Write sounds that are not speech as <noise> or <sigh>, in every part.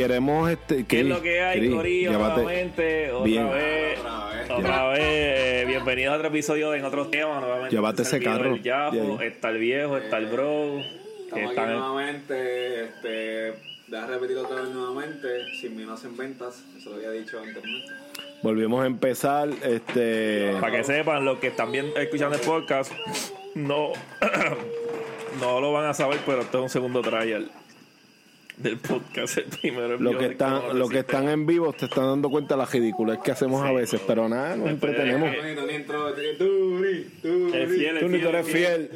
queremos este ¿Qué es lo que hay, Cris, Corillo? llévate- Nuevamente, otra Bien. vez. Otra vez. Otra vez. Bienvenidos a otro episodio en otros temas. Nuevamente. Llévate está ese carro. El Yafo, está el viejo, está el bro. Estamos aquí nuevamente. Este, deja repetir otra vez nuevamente. Sin mí no hacen ventas. Eso lo había dicho anteriormente. Volvemos a empezar. Este. Para que sepan, los que están bien escuchando el podcast, no, <clears throat> no lo van a saber, pero esto es un segundo trial del podcast. El primero es Los mío, que de están, lo que están en vivo te están dando cuenta de la ridícula que hacemos a veces, pero nada, nos de entretenemos. Tú ni tú fiel, eres el fiel.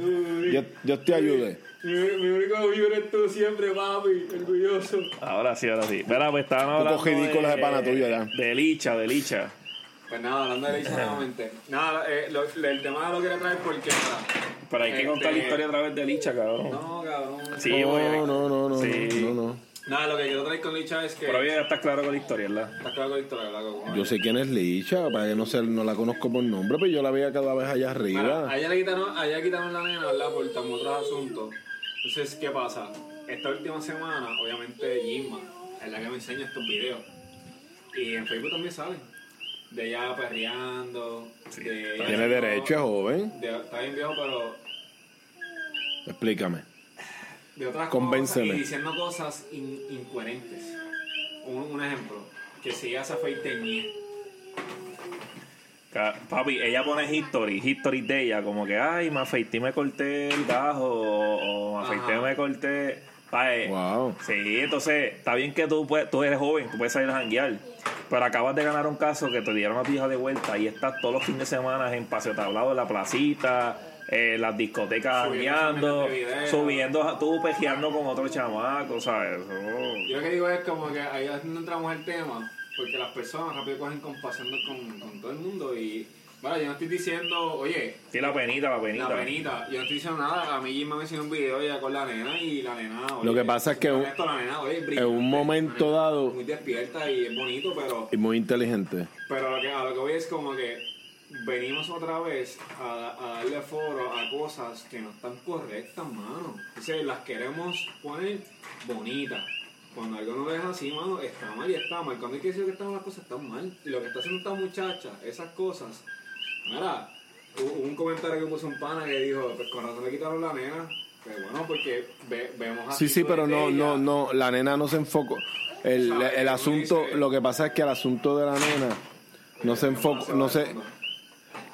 Yo, yo te ayude. Mi, mi único viewer eres tú siempre, papi. Orgulloso. Ahora sí, ahora sí. Verá, pues estaban Un poco hablando ridículo ese pana tuyo ya. De licha, de licha. Pues nada, hablando de Leisha nuevamente. Nada, eh, lo- el tema lo quería traer porque. nada, Pero hay que Este- contar la historia a través de licha, cabrón. No, cabrón. Sí, voy a- No, no, no, no, Sí. no, no. Nada, lo que quiero traer con Licha es que. Pero ya está claro con la historia, ¿verdad? Está claro con la historia, ¿verdad? Como- Yo sé quién es Licha, para que no, sé, no la conozco por nombre, pero yo la veía cada vez allá arriba. a ella le quitaron, quitaron la nena, ¿verdad? Por tam- otros asuntos. Entonces, ¿qué pasa? Esta última semana, obviamente, Jimma es la que me enseña estos videos. Y en Facebook también salen. De ella perreando. de ella Tiene derecho, es joven. de- está bien viejo, pero Explícame. de otras Convénceme. cosas y diciendo cosas in- incoherentes. Un, un ejemplo, que si ella se afeite ñe. Ca- Papi, ella pone history, history de ella, como que, ay, me afeité y me corté el gajo, o, o me afeité y me corté. Wow. Sí, entonces, está bien que tú, puedes- tú eres joven, tú puedes salir a janguear, pero acabas de ganar un caso que te dieron a tu hija de vuelta y estás todos los fines de semana en Paseo Tablado, en la placita, en las discotecas Subiendo videos. subiendo, tú pejeando con otro chamaco, ¿sabes? Eso- Yo lo que digo es como que ahí es donde entramos el tema, porque las personas rápido cogen compasión con, con todo el mundo y, bueno, yo no estoy diciendo, oye, Sí, la penita, la penita. la penita, yo no estoy diciendo nada, a mí Jim me enseñó un video ya con la nena y la nena, oye, Lo que pasa es que con un- esto, la nena, oye, en un momento nena dado- Muy despierta y es bonito, pero, Y muy inteligente. pero lo que, a lo que voy es como que venimos otra vez a, a darle foro a cosas que no están correctas, mano. Entonces las queremos poner bonitas. Cuando algo no es así, mano, está mal y está mal. Cuando hay que decir que están las cosas, están mal. Y lo que está haciendo esta muchacha, esas cosas. Mira, hubo un comentario que puso un pana que dijo, pues con razón le quitaron la nena. Pues bueno, porque ve- vemos Sí, sí, pero no, no, no, la nena no se enfocó. El, el asunto, lo que pasa es que el asunto de la nena no se enfocó, no se,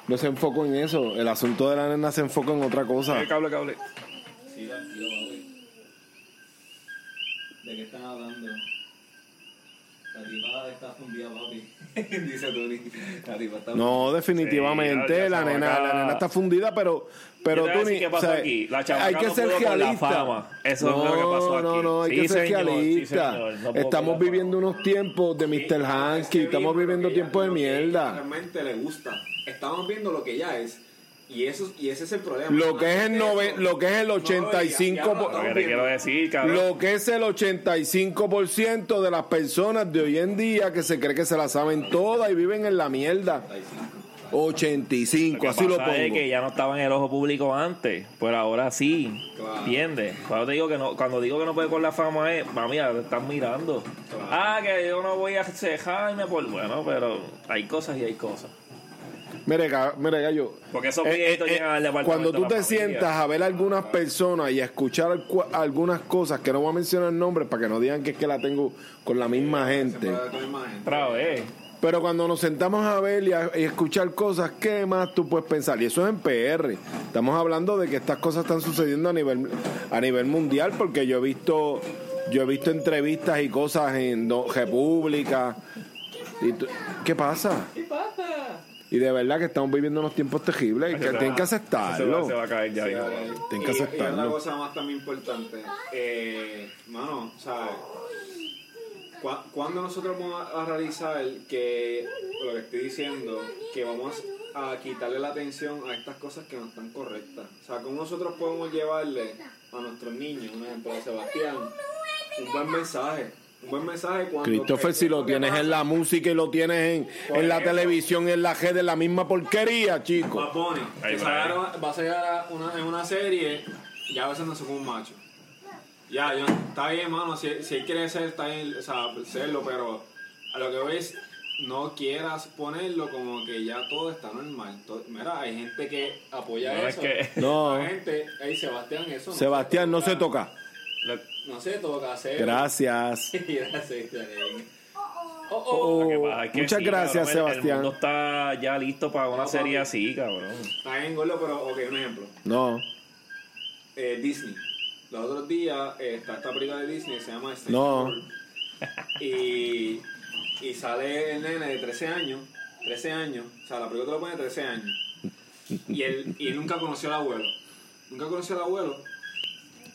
no se enfocó en eso. El asunto de la nena se enfocó en otra cosa. Eh, cable, cable. Sí, tranquilo. ¿De qué están hablando? La tipa está fundida, papi. <laughs> Dice está No, definitivamente Sí, ya- ya la nena, la nena está fundida, pero, pero Yo te voy a tú decir ni, qué pasó o sea, hay que no ser realista. Eso no, es lo que pasó aquí. No, no, hay Sí, que ser sí, realista. No Estamos viviendo unos tiempos de Mr. Hanky, estamos viviendo tiempos de mierda. Realmente le gusta. Estamos viendo lo que ella es. Y, eso, y ese es el problema. Lo que es el nove- lo que es el no, 85 ya- ya lo por- Lo estamos que te quiero decir, cabrón. Lo que es el 85% de las personas de hoy en día que se cree que se la saben todas y viven en la mierda. 85, Lo así lo pasa es pongo. que ya no estaba en el ojo público antes, pero ahora sí. Claro. ¿Entiendes? Cuando te digo que no, cuando digo que no puede con la fama es, mami, ya te están mirando. Claro. Ah, que yo no voy a cejarme por bueno, pero hay cosas y hay cosas. Mire, ga- mire, gallo. Porque esos eh, eh, llegan al departamento cuando de tú la te familia. sientas a ver algunas personas y a escuchar cu- algunas cosas que no voy a mencionar nombres para que no digan que es que la tengo con la misma gente. Siempre con la misma gente. Otra vez. Pero cuando nos sentamos a ver y, a- y escuchar cosas, ¿qué más tú puedes pensar? Y eso es en PR. Estamos hablando de que estas cosas están sucediendo a nivel a nivel mundial, porque yo he visto yo he visto entrevistas y cosas en Do- República. Y tú- ¿Qué pasa? ¿Qué pasa? Y de verdad que estamos viviendo unos tiempos terribles y que Se va- tienen que Se va, aceptarlo. se va a caer ya. Vale. Tienen que Y- Y aceptarlo. otra cosa más también importante. Eh, mano, ¿sabes? Cu- Cuando nosotros vamos a a realizar que, lo que estoy diciendo, que vamos a quitarle la atención a estas cosas que no están correctas. O sea, ¿cómo nosotros podemos llevarle a nuestros niños, un ejemplo de Sebastián, un buen mensaje? Buen mensaje cuando... Christopher, si lo tienes en la música y lo tienes en, Por en la televisión, en la red, en la misma porquería, chico. Bad Bunny, Ahí que va, sacaron- va a salir a una, en una serie, ya besándose con un macho. Ya, yo, está bien, mano. Si, si él quiere ser, está bien, o sea, serlo, pero a lo que voy es, no quieras ponerlo como que ya todo está normal. To- mira, hay gente que apoya No, es eso. que- No. Hay gente, hey, Sebastián, eso no Sebastián, no se toca. toca. Lo- No se toca hacer. Gracias. <laughs> Gracias. Oh, Oh, oh. lo que pasa es que Muchas sí, gracias, cabrón, Sebastián. El mundo está ya listo para una No, serie papi. así, cabrón. Está bien, gordo, pero, ok, un ejemplo. No, Eh, Disney. Los otros días eh, está esta película de Disney que se llama Strange No. World. Y, y sale el nene de 13 años. 13 años. O sea, la película te lo pone 13 años. Y él, y él nunca conoció al abuelo. Nunca conoció al abuelo.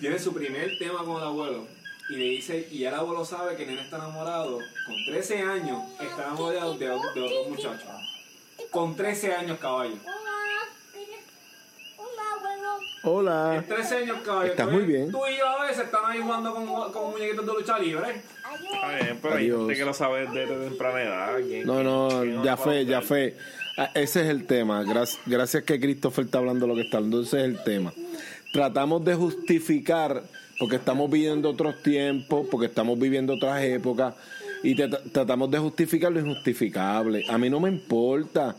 Tiene su primer tema con el abuelo. Y le dice, y el abuelo sabe que el nene está enamorado. Con 13 años está enamorado de, de otro muchacho. Con 13 años, caballo. hola. En 13 años, caballo. Estás muy bien. Tú y yo a veces están ahí jugando con, con muñequitos de lucha libre. Está bien, pero hay gente que lo sabe desde temprana edad. ¿quién- No, no, ya fue, ya fue. Ah, Ese es el tema. Gracias, gracias que Christopher está hablando lo que está hablando. Ese es el tema. Tratamos de justificar, porque estamos viviendo otros tiempos, porque estamos viviendo otras épocas, y te- tratamos de justificar lo injustificable. A mí no me importa.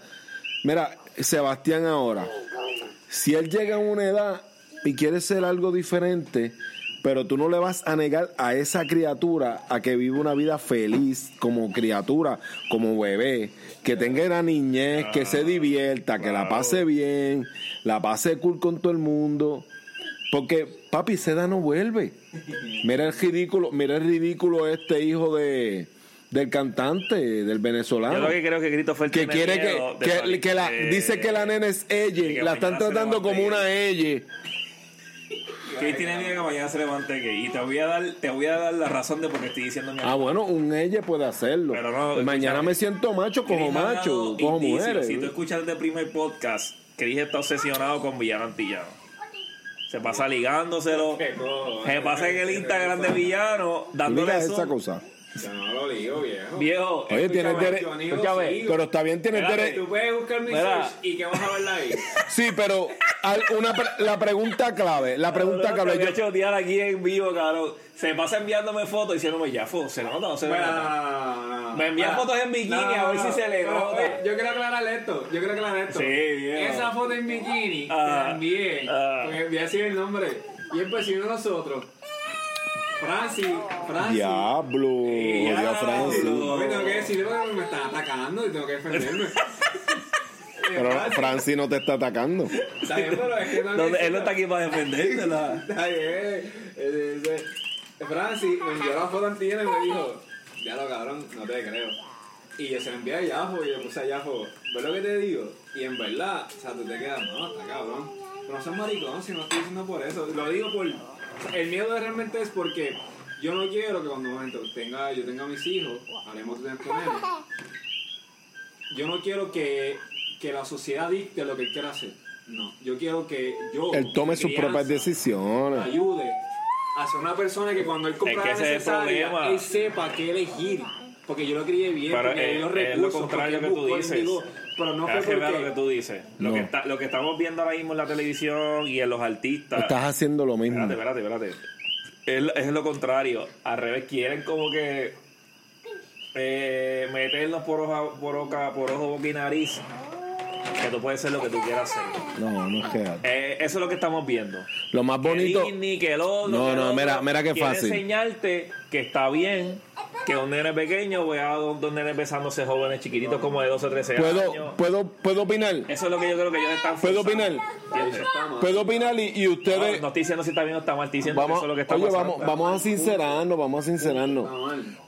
Mira, Sebastián ahora, si él llega a una edad y quiere ser algo diferente, pero tú no le vas a negar a esa criatura a que viva una vida feliz como criatura, como bebé, que tenga una niñez, que se divierta, que la pase bien, la pase cool con todo el mundo. Porque, papi, seda no vuelve. Mira el ridículo, mira el ridículo este hijo de del cantante, del venezolano Yo lo que creo que tiene quiere miedo que, que, la dice que la nena es ella la están tratando como una ella Que tiene miedo que mañana se levante gay. Y te voy a dar, te voy a dar la razón de por qué estoy diciendo mi ah bueno un ella puede hacerlo Pero no, mañana me siento macho cojo macho cojo indicios. mujeres Si tú escuchas el primer podcast, Chris está obsesionado con Villano Antillano. Se pasa ligándoselo. Se pasa en el Instagram de Villano dándole esa cosa Yo no lo digo, viejo. Viejo, oye tienes derecho yo pero está bien tienes derecho Tú puedes buscar mi Mira. search y que vas a verla ahí. <laughs> sí pero al- una pre- la pregunta clave la pregunta clave te voy a yo- chotear aquí en vivo, cabrón. Se pasa enviándome fotos diciéndome, ya, fo, se nota, no se nota. no, no, no. Me envían Mira, fotos en bikini a ver si se le no, nota. Yo quiero aclarar esto. Yo quiero aclarar esto. Sí, viejo. Esa foto en bikini Ah, envié. ah. Porque envié así el nombre. Y el vecino de nosotros. Francis. Francis. diablo odio a Francis tengo que decirle porque me están atacando y tengo que defenderme. <laughs> pero Francis no te está atacando Está bien, pero es que no Donde- él no está aquí para defendértela. <laughs> Está bien. Francis me envió la foto antigua y me dijo, ya lo cabrón, no te creo. Y yo se la envié a Yafo y yo puse a Yafo, ¿ves lo que te digo? Y en verdad, o sea, tú te quedas, no, está cabrón. Pero no seas maricón, si no estoy diciendo por eso. Lo digo por... el miedo realmente es porque yo no quiero que cuando tenga, yo tenga mis hijos, haremos tener con él. Yo no quiero que, que la sociedad dicte lo que él quiera hacer. No, yo quiero que yo... él tome sus propias decisiones ayude a ser una persona que cuando él compra que es el necesaria, él sepa qué elegir. Porque yo lo crié bien, Pero porque es- dio es recursos, lo contrario porque que tú él dices. digo, pero no fue Es que vea lo que porque... tú dices. Lo, No. que está, lo que estamos viendo ahora mismo en la televisión y en los artistas. estás haciendo lo mismo Espérate, espérate, espérate. Es, es lo contrario. Al revés, quieren como que eh, meternos por, hoja, por, boca, por ojo, boca y nariz. Que tú puedes ser lo que tú quieras ser. no no es que Eh, eso es lo que estamos viendo. lo más bonito Que Disney, que el otro, No, que el no, mira- mira qué quiere fácil. enseñarte que está bien que un nene pequeño vea a dos, dos nenes besándose jóvenes chiquititos como de 12 o 13 años. puedo puedo puedo opinar Eso es lo que yo creo que ellos están ¿Puedo opinar? puedo opinar y, y ustedes No, no estoy diciendo si está bien o está mal, estoy diciendo vamos, que eso es lo que está oye, pasando. vamos, vamos a sincerarnos, vamos a sincerarnos.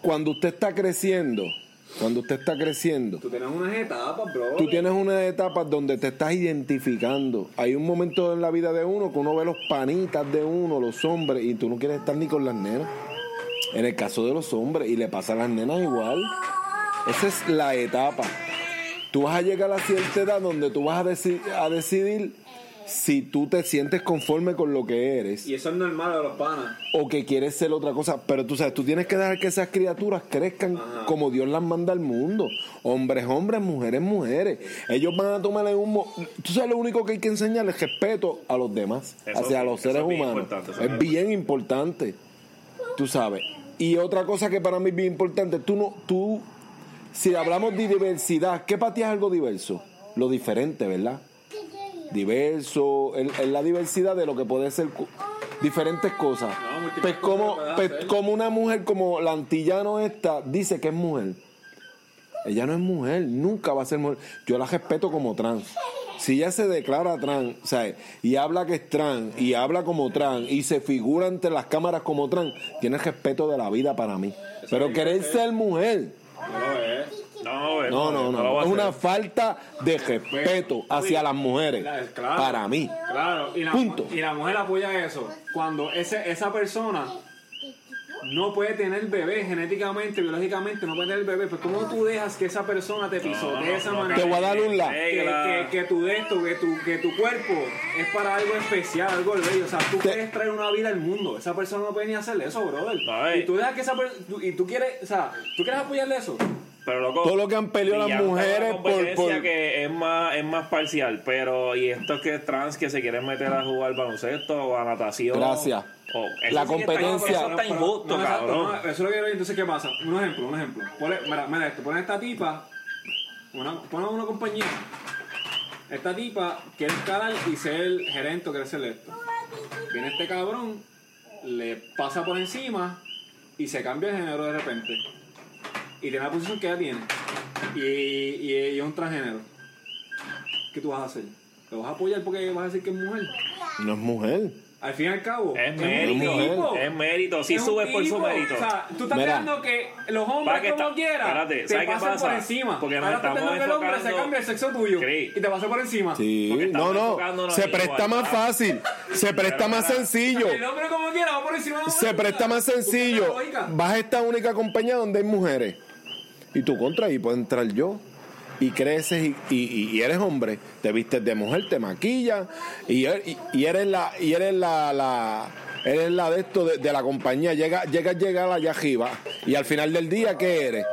Cuando usted está creciendo, cuando usted está creciendo, Tú tienes unas etapas, bro. tú tienes unas etapas donde te estás identificando. Hay un momento en la vida de uno que uno ve los panitas de uno, los hombres, y tú no quieres estar ni con las nenas. En el caso de los hombres, y le pasa a las nenas igual. Esa es la etapa. Tú vas a llegar a cierta edad donde tú vas a, deci- a decidir si tú te sientes conforme con lo que eres Y eso es normal de los panas. o que quieres ser otra cosa, pero tú sabes, tú tienes que dejar que esas criaturas crezcan Ajá. como Dios las manda al mundo. Hombres, hombres, mujeres, mujeres. Ellos van a tomarle un... mo- Tú sabes, lo único que hay que enseñarles es respeto a los demás, Eso hacia los seres es humanos. es bien importante. tú sabes. Y otra cosa que para mí es bien importante, tú no, tú, si hablamos de diversidad, ¿qué para ti es algo diverso? Lo diferente, ¿verdad? Diverso, es la diversidad de lo que puede ser diferentes cosas. No, Pues como, pues como una mujer como la antillano esta dice que es mujer. Ella no es mujer, nunca va a ser mujer. Yo la respeto como trans. Si ella se declara trans, sea, y habla que es trans, y habla como trans, y se figura ante las cámaras como trans, tiene respeto de la vida para mí. Pero querer ser mujer, No es. No, no, no, no. Es una falta de respeto hacia las mujeres. Claro. Para mí. Claro, y la, Punto. y la mujer apoya eso. Cuando ese, esa persona no puede tener bebé genéticamente, biológicamente, no puede tener bebé, pues ¿cómo tú dejas que esa persona te pisotee de esa no, manera? Te voy a dar un la. que, que, que tu de esto, que tu, que tu cuerpo es para algo especial, algo bello. O sea, tú Te- puedes traer una vida al mundo. Esa persona no puede ni hacerle eso, brother. Y tú dejas que esa persona. Y tú quieres, o sea, tú quieres apoyarle eso. Pero loco, Todo lo que han peleado las mujeres la por- por- que es más, es más parcial, pero y estos que trans que se quieren meter a jugar baloncesto o a natación. Gracias. O- eso La sí que está- competencia- Eso está injusto, No, cabrón. no, eso es lo que quiero decir. Entonces, ¿qué pasa? Un ejemplo, un ejemplo. Ponle, mira, mira esto, pon esta tipa, una, pon a una compañía. Esta tipa quiere escalar y ser gerente o quiere ser esto. Viene este cabrón, le pasa por encima y se cambia de género de repente. Y tiene la posición que ella tiene. Y, y, y es un transgénero. ¿Qué tú vas a hacer? ¿Lo vas a apoyar porque vas a decir que es mujer? No es mujer. Al fin y al cabo, Es mérito, tipo. es mérito. Un subes por su mérito. O sea, tú estás dejando que los hombres que como quieran espérate, te ¿sabes qué pasen pasa? por encima. Porque Ahora estás dejando que el hombre se cambie el sexo tuyo y te pase por encima. Sí, no, no. Se presta más fácil. Se presta más sencillo. El hombre como quiera va por encima de la Se presta más sencillo. Vas a esta única compañía donde hay mujeres. Y tú contra ahí puedo entrar yo. Y creces y, y- y eres hombre. Te vistes de mujer, te maquillas. Y, y- y eres la, y eres la, la- eres la de esto de, la compañía. Llega, llegas a llegar allá arriba. Y al final del día, ¿qué eres?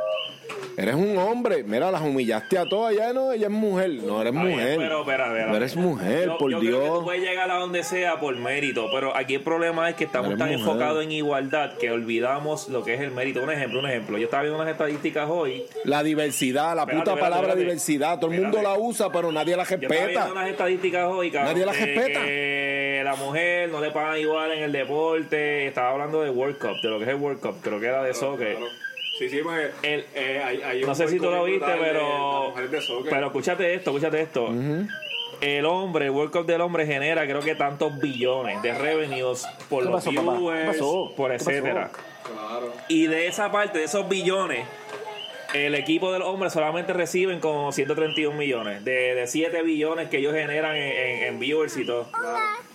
Eres un hombre. Mira, las humillaste a todas. Ya no, ella es mujer. No, eres bien, mujer. pero, espera, espera. no eres mujer, Yo- por yo creo que Dios. tú puedes llegar a donde sea por mérito, pero aquí el problema es que estamos Eres tan mujer. enfocados en igualdad que olvidamos lo que es el mérito. Un ejemplo, un ejemplo. Yo estaba viendo unas estadísticas hoy. La diversidad, la Espérate, puta espérate, palabra espérate. diversidad. Todo el mundo Espérate. la usa, pero nadie la Yo estaba viendo respeta. unas estadísticas hoy, cabrón, Nadie las de respeta. que la mujer no le pagan igual en el deporte. Estaba hablando de World Cup, de lo que es el World Cup. Creo que era de soccer. Claro. Sí, sí, pues. El- eh, hay, hay No sé si tú lo viste, pero. de. Pero escúchate esto, escúchate esto. El hombre, el World Cup del hombre genera creo que tantos billones de revenues por ¿Qué los pasó, viewers, pasó? por etcétera. Claro. Y de esa parte, de esos billones, el equipo del hombre solamente reciben como 131 millones. De, de 7 billones que ellos generan en, en- en viewers y todo.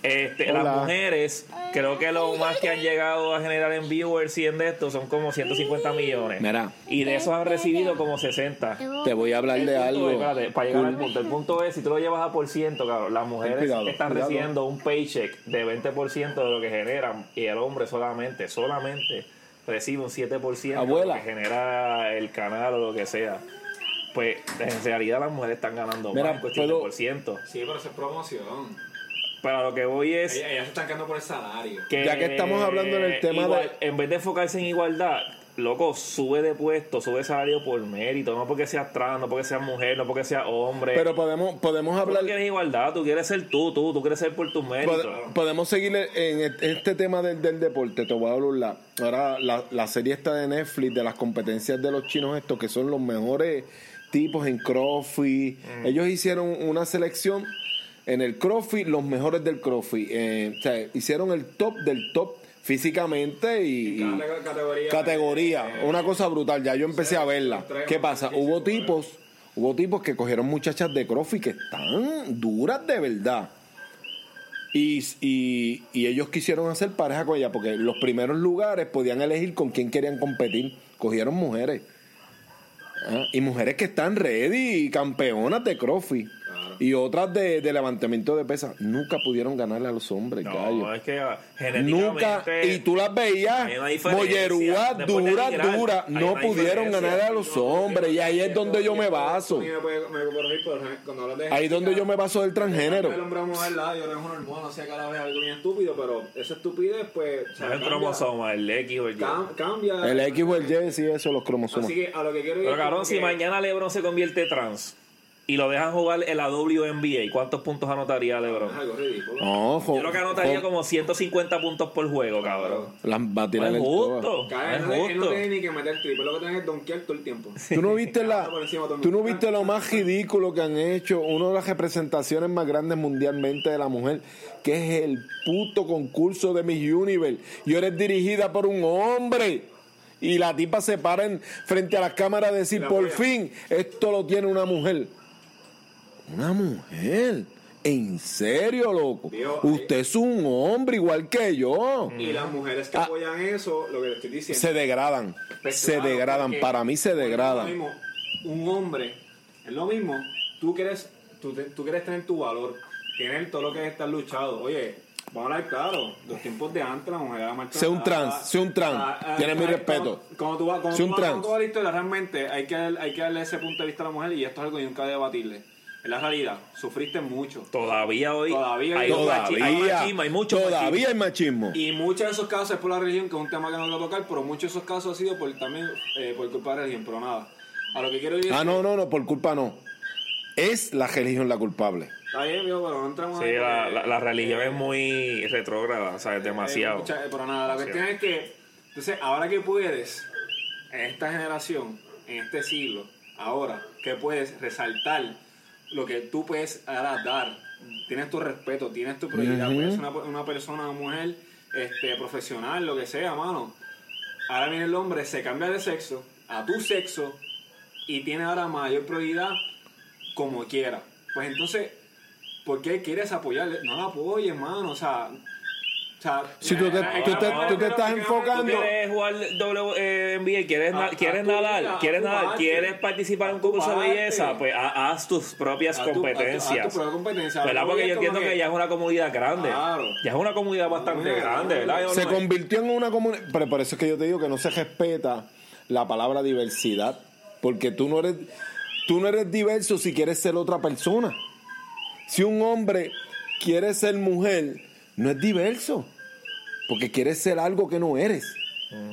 Este, Hola. las mujeres, creo que lo más que han llegado a generar en viewers y en de esto son como 150 millones. Mira. Y de esos han recibido como 60. Te voy a hablar El de algo. es, espérate, para llegar al punto. El punto es, si tú lo llevas a por ciento, cabrón, las mujeres cuidado, están cuidado. recibiendo un paycheck de 20% de lo que generan y el hombre solamente, solamente recibe un 7% de Abuela. lo que genera el canal o lo que sea. Pues en realidad las mujeres están ganando Mira, más cuestión puedo- de por ciento. Sí, pero eso es promoción. Pero a lo que voy es Ellas, ellas se están quedando por el salario. que Ya que estamos hablando en el tema igual, de- en vez de enfocarse en igualdad loco sube de puesto sube de salario por mérito no porque seas trans no porque seas mujer no porque seas hombre Pero podemos, podemos tú hablar. no quieres igualdad tú quieres ser tú tú tú quieres ser por tus méritos Pod- Podemos seguir en e- este tema del, del deporte. Te voy a hablar. Ahora, la, la serie está de Netflix de las competencias de los chinos, estos que son los mejores tipos en CrossFit. Mm. Ellos hicieron una selección en el CrossFit, los mejores del CrossFit. Eh, o sea, hicieron el top del top físicamente y. categoría. categoría, eh, una cosa brutal. Ya yo empecé a verla. ¿Qué pasa? Hubo tipos, hubo tipos que cogieron muchachas de CrossFit que están duras de verdad. Y, y, y ellos quisieron hacer pareja con ella porque los primeros lugares podían elegir con quién querían competir. Cogieron mujeres. Ah, Y mujeres que están ready y campeonas de CrossFit. Y otras de, de levantamiento de pesas. Nunca pudieron ganarle a los hombres, No, gallo. es que ah, Nunca, y tú las veías, mollerúas, Después de hay no pudieron ganarle a los hombres, y ahí es donde yo me baso. A mí me puede- me puede corregir, pero cuando hablas de Ahí es donde yo me baso del El transgénero. hombre a mujer, la, yo no es un hormona, no sé, cada vez algo bien estúpido, pero esa estupidez, pues. o sea, No es el cromosoma, el X o el Y. cam- cambia. El X o el Y, sí, eso, los cromosomas. Así que a lo que quiero ir. Pero cabrón, si mañana LeBron se convierte trans y lo dejan jugar en la WNBA, ¿cuántos puntos anotaría LeBron? No, Yo creo que anotaría jo- como 150 puntos por juego, cabrón. las va a No tirar es el justo. todo. Cada No vez es no, él no justo. tiene ni que meter triple, lo que tiene es donkear todo el tiempo. <laughs> ¿Tú no viste la, tú no viste lo más ridículo que han hecho? Una de las representaciones más grandes mundialmente de la mujer, que es el puto concurso de Miss Universe. Y ahora es dirigida por un hombre. Y la tipa se para en- frente a las cámaras a decir, La por fin, esto lo tiene una mujer. Una mujer. ¿En serio, loco? Dios, Usted es un hombre igual que yo. Y las mujeres que Ah. apoyan eso, lo que le estoy diciendo. Se degradan. Pues Se claro, degradan. Para mí se degradan. mismo, un hombre, es lo mismo, tú quieres, tú, te- tú quieres tener tu valor, tener todo lo que es estar luchado. Oye, vamos a hablar claro, los tiempos de antes la mujer era marchada. Sé un trans, sé un trans. Tiene mi respeto. Cuando, cuando tú vas, tú un trans. toda la historia, realmente hay que, hay que darle ese punto de vista a la mujer y esto es algo que nunca debatirle. Es la realidad, sufriste mucho. Todavía hoy Todavía hay, machi- hay Todavía, machismo, hay mucho todavía machismo. hay machismo. Y muchos de esos casos es por la religión, que es un tema que no quiero tocar, pero muchos de esos casos ha sido por también eh, por culpa de la religión, pero nada. A lo que quiero ir es Ah, no, no, no, por culpa no. Es la religión la culpable. Está bien, pero no entramos Sí, ahí la, porque- la, la religión es muy retrógrada, o sea, es Eh, demasiado. mucha- eh, pero nada, la cuestión es que, entonces, ahora que puedes, en esta generación, en este siglo, ahora, que puedes resaltar lo que tú puedes ahora dar, tienes tu respeto, tienes tu prioridad, puedes ser una, una persona, una mujer, este, profesional, lo que sea, mano. Ahora viene el hombre, se cambia de sexo a tu sexo y tiene ahora mayor prioridad como quiera. Pues entonces, ¿por qué quieres apoyarle? No la apoyes, mano. O sea, sea Si tú te- tú te- tú te estás enfocando- ¿Tú quieres jugar WNBA? ¿Quieres, na- A- quieres a tu nadar? vida, ¿Quieres nadar? parte. ¿Quieres participar en un concurso de belleza? Pues ha- haz tus propias a tu- a tu- competencias. a tu propia competencia. ¿Verdad? Porque que yo entiendo que ya es una comunidad grande. Claro. Ya es una comunidad bastante grande, ¿verdad? Yo Se no- convirtió en una comunidad. Pero por eso es que yo te digo que no se respeta la palabra diversidad. Porque tú no eres, tú no eres diverso si quieres ser otra persona. Si un hombre quiere ser mujer, no es diverso. Porque quieres ser algo que no eres.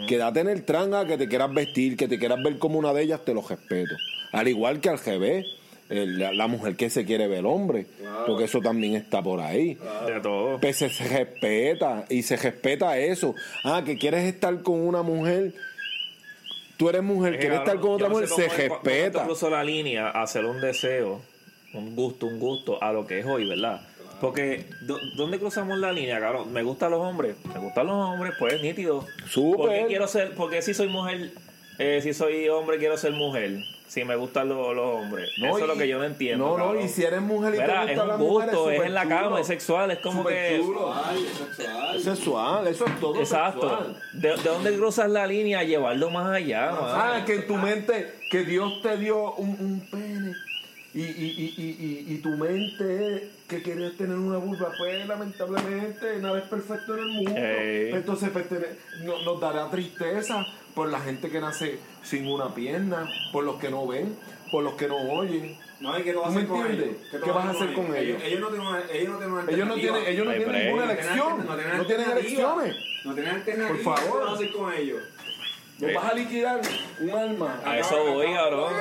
Quédate en el tranga, que te quieras vestir, que te quieras ver como una de ellas, te lo respeto. Al igual que al revés, el- la, la mujer que se quiere ver hombre. Porque eso también está por ahí. De todo. Pues se, se respeta y se respeta eso. Ah, que quieres estar con una mujer, tú eres mujer, Es que, quieres estar con otra no mujer, se respeta. cruzó la línea a hacer un deseo, un gusto, un gusto a lo que es hoy, ¿verdad? Porque, ¿dó- ¿dónde cruzamos la línea, cabrón? Me gustan los hombres, me gustan los hombres, pues nítido. Súper. ¿Por qué quiero ser, porque si soy mujer, eh, si soy hombre quiero ser mujer? Si me gustan los, los hombres. No, Eso es lo que yo no entiendo. No, no, y si eres mujer y te Mira, gusta es un mujer, gusto, es en la chulo. cama, es sexual, es como que... chulo. Ay, es sexual. Es sexual, eso es todo Exacto. sexual. ¿De, de dónde cruzas la línea? Llevarlo más allá. Ah, que en tu mente, que Dios te dio un, un pene y, y, y, y, tu mente es que querías tener una vulva, pues lamentablemente nada es perfecto en el mundo. Ey. Entonces pues, te- no- nos dará tristeza por la gente que nace sin una pierna, por los que no ven, por los que no oyen. No, ¿y qué tú vas a ¿Tú me hacer con entiendes? ellos? ¿Qué vas a hacer con ellos? Ellos no tienen una, ellos no tienen una Ellos no tienen, ellos no tienen ninguna No tienen elección, no tienen elecciones. No tienen alternativa. Por favor. ¿Qué vas a hacer con ellos? Nos vas a liquidar un alma. A eso voy, cabrón.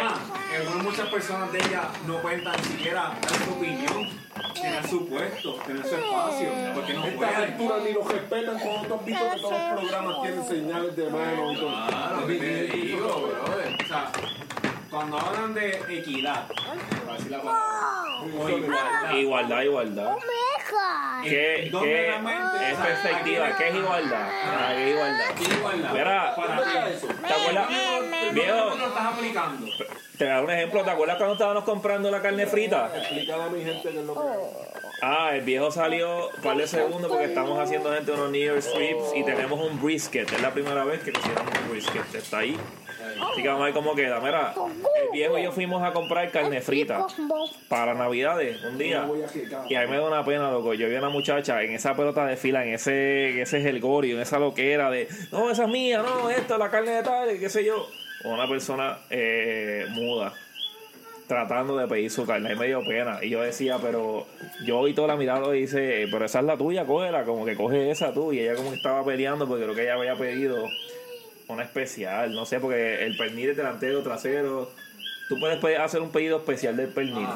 Ah, en muchas personas de ellas no pueden tan siquiera dar su opinión, tener su puesto, tener su espacio, porque no A estas pueden. alturas ni los respetan cuando tú has visto que todos los programas tienen señales de mano y todo. Claro, te digo, brother. O sea, cuando hablan de equidad, para decir la palabra, o igualdad, Igualdad, igualdad. ¿Qué, ¿Dónde qué es perspectiva? ¿Qué es igualdad? Ah, ¿qué es igualdad? ¿qué igualdad? Mira, para ¿dónde está ti. eso? ¿Te acuerdas? ¿Dónde Viejo, tú lo estás aplicando? te voy a dar un ejemplo. ¿Te acuerdas cuando estábamos comprando la carne frita? Explícale a mi gente que es lo que Ah, el viejo salió un par de segundos porque estamos haciendo gente unos New Year's strips y tenemos un brisket. Es la primera vez que hicieron un brisket. Está ahí. Así que vamos a ver cómo queda. Mira, el viejo y yo fuimos a comprar carne frita para Navidades un día. Y a mí me da una pena, loco. Yo vi a una muchacha en esa pelota de fila, en ese, en ese gelgorio, en esa loquera de, no, esa es mía, no, esta, la carne de tal, qué sé yo. Una persona eh, muda tratando de pedir su carne. Y me dio pena. Y yo decía, pero yo vi toda la mirada y dice, pero esa es la tuya, cógela, como que coge esa tú. Y ella como que estaba peleando porque creo que ella había pedido una especial, no sé, porque el pernil es delantero, trasero. Tú puedes hacer un pedido especial del pernil.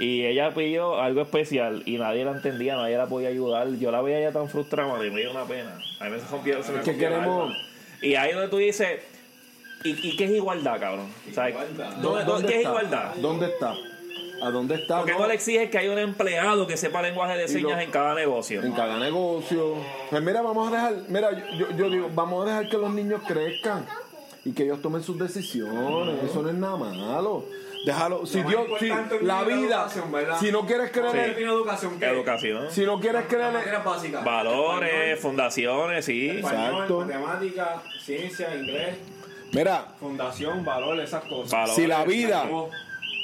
Y ella pidió algo especial y nadie la entendía, nadie la podía ayudar. Yo la veía ya tan frustrada y me dio una pena. A mí se rompió, se me que queremos-. Y ahí donde tú dices, ¿y, y qué es igualdad, cabrón? O sea, ¿dónde- dónde- ¿Qué es está? igualdad? ¿Dónde está? ¿A dónde está? ¿Por qué No, le exiges que haya un empleado que sepa lenguaje de señas lo- en cada negocio? En cada negocio. Pues mira, vamos a dejar, mira, yo, yo digo, vamos a dejar que los niños crezcan y que ellos tomen sus decisiones. Eso no es nada malo. Déjalo. Si Dios, si es la vida, si no quieres creer, ¿Qué en- educación? ¿Qué? Educación. si no quieres creer, en-. Valores, fundaciones, sí. Español, Exacto. matemática, ciencia, inglés, mira, fundación, valor, esas cosas. Si la vida,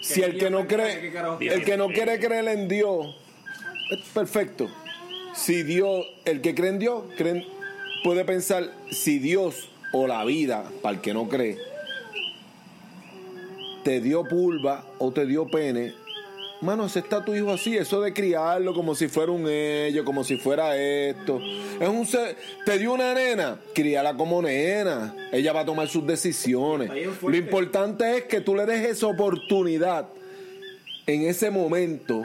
si el que no ¿Qué cree, el que no quiere creer en Dios, es perfecto. Si Dios, el que cree en Dios, cree puede pensar si Dios o la vida, para el que no cree, te dio pulva o te dio pene, mano, ese está tu hijo así, eso de criarlo como si fuera un ello, como si fuera esto. Es un ser- te dio una nena, críala como nena. Ella va a tomar sus decisiones. Lo importante es que tú le des esa oportunidad en ese momento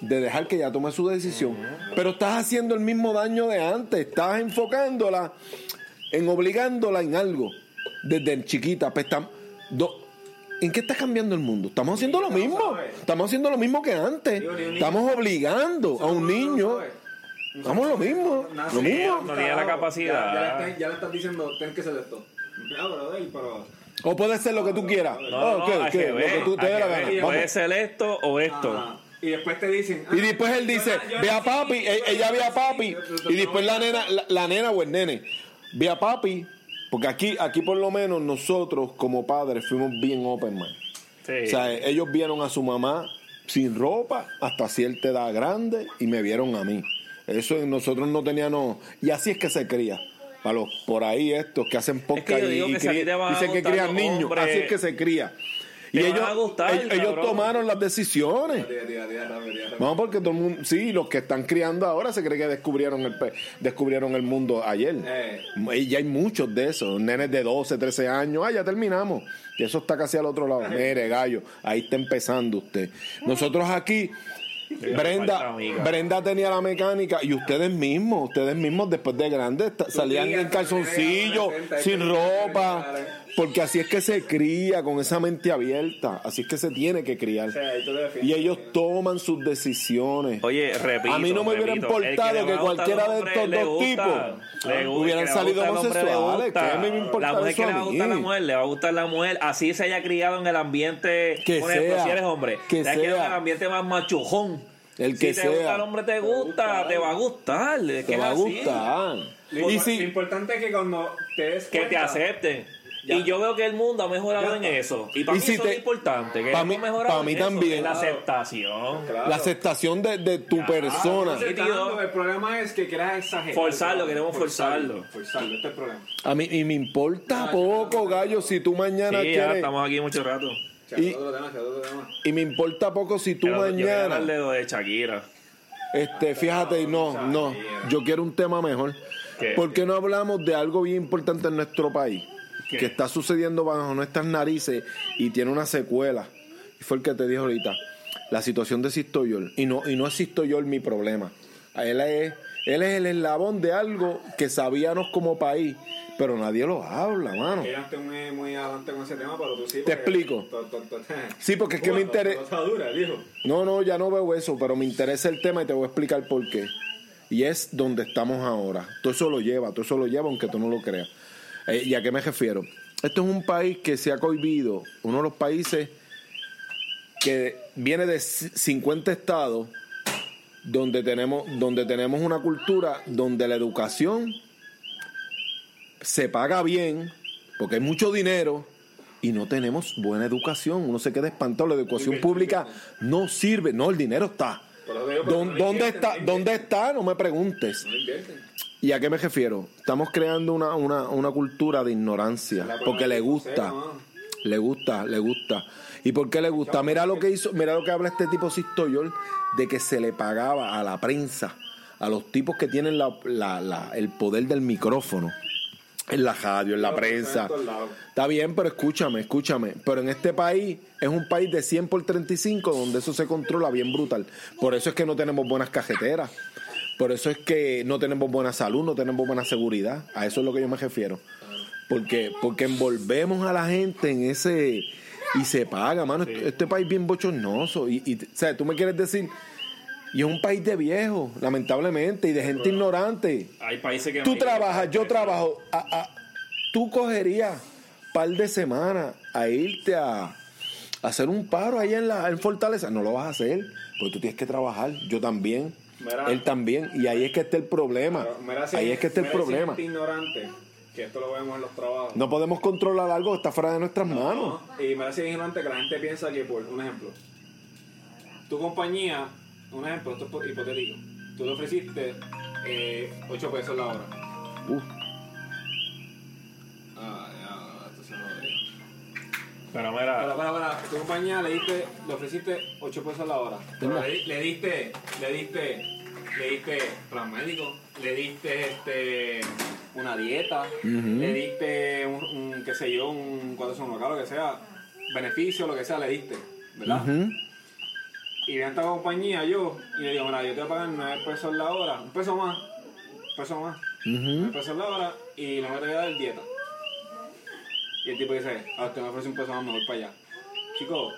de dejar que ella tome su decisión. Pero estás haciendo el mismo daño de antes, estás enfocándola en obligándola en algo desde chiquita. Pues, tam- do- ¿En qué está cambiando el mundo? Estamos haciendo lo mismo. Estamos haciendo lo mismo que antes. Estamos obligando a un niño. Estamos lo mismo. Lo mismo. No tiene la capacidad. Ya, le estás, diciendo, tienes que hacer esto. Pero... O puede ser lo que tú quieras. No, Lo que tú te hay dé que la ver. gana. Y Vamos. Puede ser esto o esto. Ajá. Y después te dicen... Y ah, después él dice, yo ve a papi, yo- e- ella ve a papi, yo- yo- y después la nena, la, la nena o el nene, ve a papi, porque aquí, aquí por lo menos nosotros como padres fuimos bien open. Sí. O sea, ellos vieron a su mamá sin ropa hasta cierta edad grande y me vieron a mí. Eso nosotros no teníamos, y así es que se cría. Para los por ahí estos que hacen yo y, que dicen que crían niños, así es que se cría. Y ellos, a gustar, ellos, tomaron las decisiones. No, porque todo el mundo, sí, los que están criando ahora se cree que descubrieron el pe- descubrieron el mundo ayer. Eh. Y ya hay muchos de esos, nenes de 12, 13 años, ah, ya terminamos. Y eso está casi al otro lado. Mire, gallo, ahí está empezando usted. Nosotros aquí, Brenda. Brenda tenía la mecánica y ustedes mismos, ustedes mismos después de grandes salían en calzoncillo, adolescente, hay sin ropa, porque así es que se cría con esa mente abierta, así es que se tiene que criar. O sea. Y ellos toman sus decisiones. Oye, repito. A mí no me hubiera repito, importado que a cualquiera al de estos dos gusta. tipos gusta, hubieran salido gusta homosexuales. gusta. ¿Qué me importa La mujer eso que le a va a gustar mí? la mujer, le va a gustar la mujer. Así se haya criado en el ambiente. Que por ejemplo, sea, si eres hombre, que sea. en el ambiente más machujón. El que si te gusta sea. el hombre, te gusta, te va a gustar. Te va a gustar. Lo, Y lo si, importante es que cuando te des Que te acepten. Ya. Y yo veo que el mundo ha mejorado en eso. Y para Y mí si eso te- es importante. Que pa' hemos mí- mejorado pa' mí eso, también. la aceptación. Claro. la aceptación de, de tu persona. No el problema es que quieras exagerar. Forzarlo, queremos forzarlo. Forzarlo, este es el problema. A mí y me importa poco, gallo, si tú mañana Sí, ya estamos aquí mucho rato. Y- otro tema, chato, otro tema. Y me importa poco si tú Pero yo mañana. de lo de Shakira. Este, fíjate, no, no. Yo quiero un tema mejor. ¿Qué? ¿Por qué no hablamos de algo bien importante en nuestro país? ¿Qué? Que está sucediendo bajo nuestras narices y tiene una secuela. Y fue el que te dije ahorita. La situación de Sistoyol. Y no, y no es Sistoyol mi problema. Él es, él es el eslabón de algo que sabíamos como país, pero nadie lo habla, mano. Estoy muy, muy adelante con ese tema, pero tú sí. Te explico. to- to- to- Sí, porque es que me interesa. No, no, ya no veo eso, pero me interesa el tema y te voy a explicar por qué. Y es donde estamos ahora. Todo eso lo lleva, todo eso lo lleva, aunque tú no lo creas. Eh, ¿Y a qué me refiero? Esto es un país que se ha cohibido, uno de los países que viene de c- 50 estados donde tenemos, donde tenemos una cultura donde la educación se paga bien, porque hay mucho dinero, y no tenemos buena educación. Uno se queda espantado. La educación pública no sirve. No, el dinero está. Pero digo, pero ¿Dó- no ¿Dónde está? no ¿Dónde está? No me preguntes. No. ¿Y a qué me refiero? Estamos creando una, una, una cultura de ignorancia. Porque le gusta. Le gusta, le gusta. ¿Y por qué le gusta? Mira lo que hizo, mira lo que habla este tipo Sistoyol, de que se le pagaba a la prensa, a los tipos que tienen la- la- la- el poder del micrófono, en la radio, en la prensa. Está bien, pero escúchame, escúchame. Pero en este país es un país de 100 por 35 donde eso se controla bien brutal. Por eso es que no tenemos buenas cajeteras. Por eso es que no tenemos buena salud, no tenemos buena seguridad. A eso es lo que yo me refiero. Porque, porque envolvemos a la gente en ese... Y se paga, mano. Este, este país bien bochornoso. Y, y, o sea, tú me quieres decir... Y es un país de viejos, lamentablemente, y de gente ignorante. Hay países que Tú trabajas, yo trabajo. a- a- tú cogerías par de semanas a irte a, a hacer un paro ahí en la en Fortaleza. No lo vas a hacer, porque tú tienes que trabajar. Yo también. Mira. él también. Y ahí es que está el problema. Mira si- ahí es que está el mira si problema. gente ignorante, que esto lo vemos en los trabajos. No podemos controlar algo que está fuera de nuestras manos. No, Y me parece ignorante que la gente piensa que, por un ejemplo, tu compañía, un ejemplo, esto es hipo- hipotético, tú le ofreciste eh, 8 pesos la hora. Uf, Pero mira, para, para, tu compañía le diste, le ofreciste 8 pesos la hora. Pero le, di- le diste, le diste, le diste plan médico, le diste este una dieta, le diste un, un, qué sé yo, un cuatro son local, lo que sea, beneficio, lo que sea, le diste, ¿verdad? Y viene esta compañía yo y le digo, mira, yo te voy a pagar 9 pesos la hora, un peso más, un peso más, 9 pesos la hora y no me te voy a dar dieta. Y el tipo dice, ah, usted me ofrece un peso más, me voy para allá. Chico,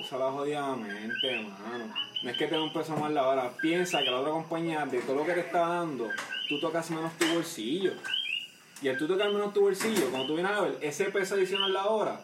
úsala jodidamente, mano. No es que te dé un peso más la hora. Piensa que la otra compañía, de todo lo que te está dando, tú tocas menos tu bolsillo. Y al tú tocar menos tu bolsillo, cuando tú vienes a ver ese peso adicional la hora,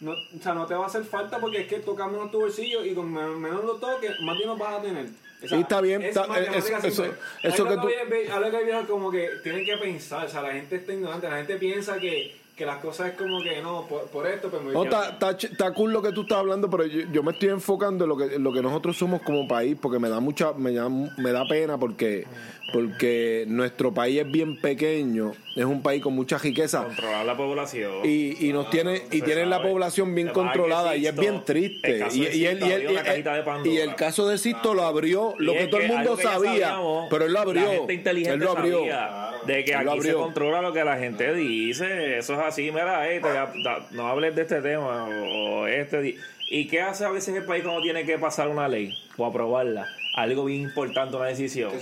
no, o sea, no te va a hacer falta porque es que tocas menos tu bolsillo y con men- menos lo toques, más dinero vas a tener. O sea, Sí, está bien, es está- matemática eso- eso- que tú- algo que como que tienen que pensar, o sea, la gente está ignorante, la gente piensa que, que las cosas es como que no, por, por esto, pues me voy está, está, ch- está cool lo que tú estás hablando, pero yo, yo me estoy enfocando en lo que, en lo que nosotros somos como país, porque me da mucha, me da, me da pena porque, porque nuestro país es bien pequeño, es un país con mucha riqueza controlar la población. y, y nos tiene, y tienen la población bien controlada y es bien triste. Y, y él, y, él- el caso de Sisto lo abrió, lo que todo el mundo sabía, sabíamos, pero él lo abrió. La gente inteligente Él lo abrió. sabía de que Él aquí se controla lo que la gente dice. Eso es así. Mira, te- da- no hables de este tema o, o este. ¿Y qué hace a veces el país cuando tiene que pasar una ley o aprobarla? Algo bien importante, una decisión.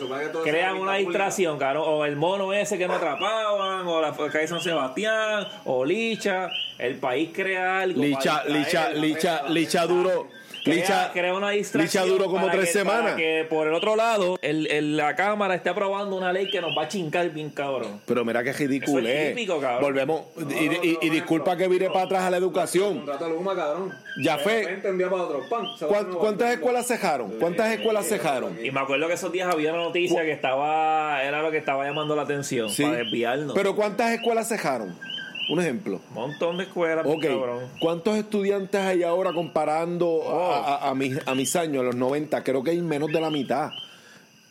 Crean una distracción, claro. O el mono ese que no atrapaban, o la calle San Sebastián, o Licha. El país crea algo. Licha, Licha, distraer. Licha, Licha duro. Licha, crea una distracción. Licha duró como para tres que- para semanas. que por el otro lado, el, el- la Cámara esté aprobando una ley que nos va a chincar bien cabrón. Pero mira qué ridículo Eso es típico, cabrón. Volvemos. y, y- y disculpa que vire para atrás a la educación. Luma, cabrón. Ya fue. repente, un día para otro, ¡pam! se va ¿Cuán- a renovar. ¿Cuántas escuelas cejaron? ¿Cuántas escuelas cejaron? Y me acuerdo que esos días había una noticia que estaba, era lo que estaba llamando la atención, Sí. para desviarnos. Pero ¿cuántas escuelas cejaron? Un ejemplo. Un montón de escuelas, bien Ok, cabrón. ¿cuántos estudiantes hay ahora comparando a, a- a mis, a mis años, a los 90? Creo que hay menos de la mitad.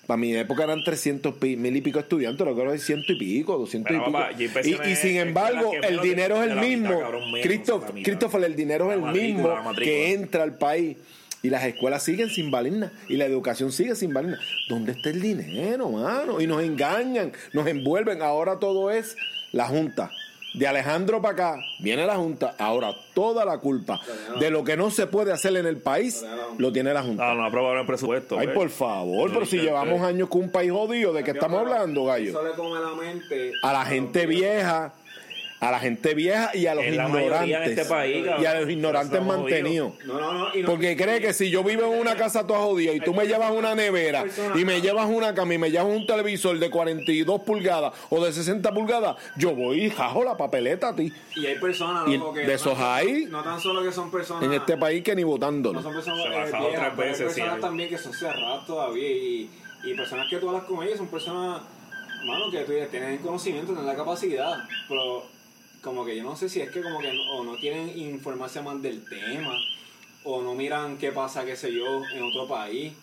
Para mi época eran 300 pi- mil y pico estudiantes, lo que ahora hay ciento y pico, 200 Pero, y pico. papá, y, sin embargo, el dinero es el mitad, mismo. cabrón, menos de Christoph- la mitad. Christopher, el dinero es el mismo que entra al país. Y las escuelas siguen sin valer nada. Y la educación sigue sin valer nada. ¿Dónde está el dinero, mano? Y nos engañan, nos envuelven. Ahora todo es la Junta. De Alejandro para acá viene la Junta. Ahora toda la culpa de lo que no se puede hacer en el país lo tiene la Junta. No, no aprobaron el presupuesto. Ay, pues. por favor, pero si llevamos años con un país jodido, ¿de qué estamos hablando, gallo? Eso le come la mente A la gente vieja, a la gente vieja y a los Es la mayoría en ignorantes. este país, cabrón. y a los ignorantes mantenidos. No, no, no. y no- Porque cree que si yo vivo en una casa toda jodida y tú me llevas una nevera y me llevas una cama y me llevas un televisor de 42 pulgadas o de 60 pulgadas, yo voy y jajo la papeleta a ti. Y hay personas, Y loco, que de no esos hay No tan solo que son personas. En este país que ni No votándolo. son personas Se eh, viejas, otras hay veces, sí, personas hay. también que son cerradas todavía y, y personas que tú hablas con ellos son personas, mano, que tú ya tienen conocimiento, tienen la capacidad, pero como que yo no sé si es que como que no, o no quieren informarse más del tema o no miran qué pasa, qué sé yo, en otro país,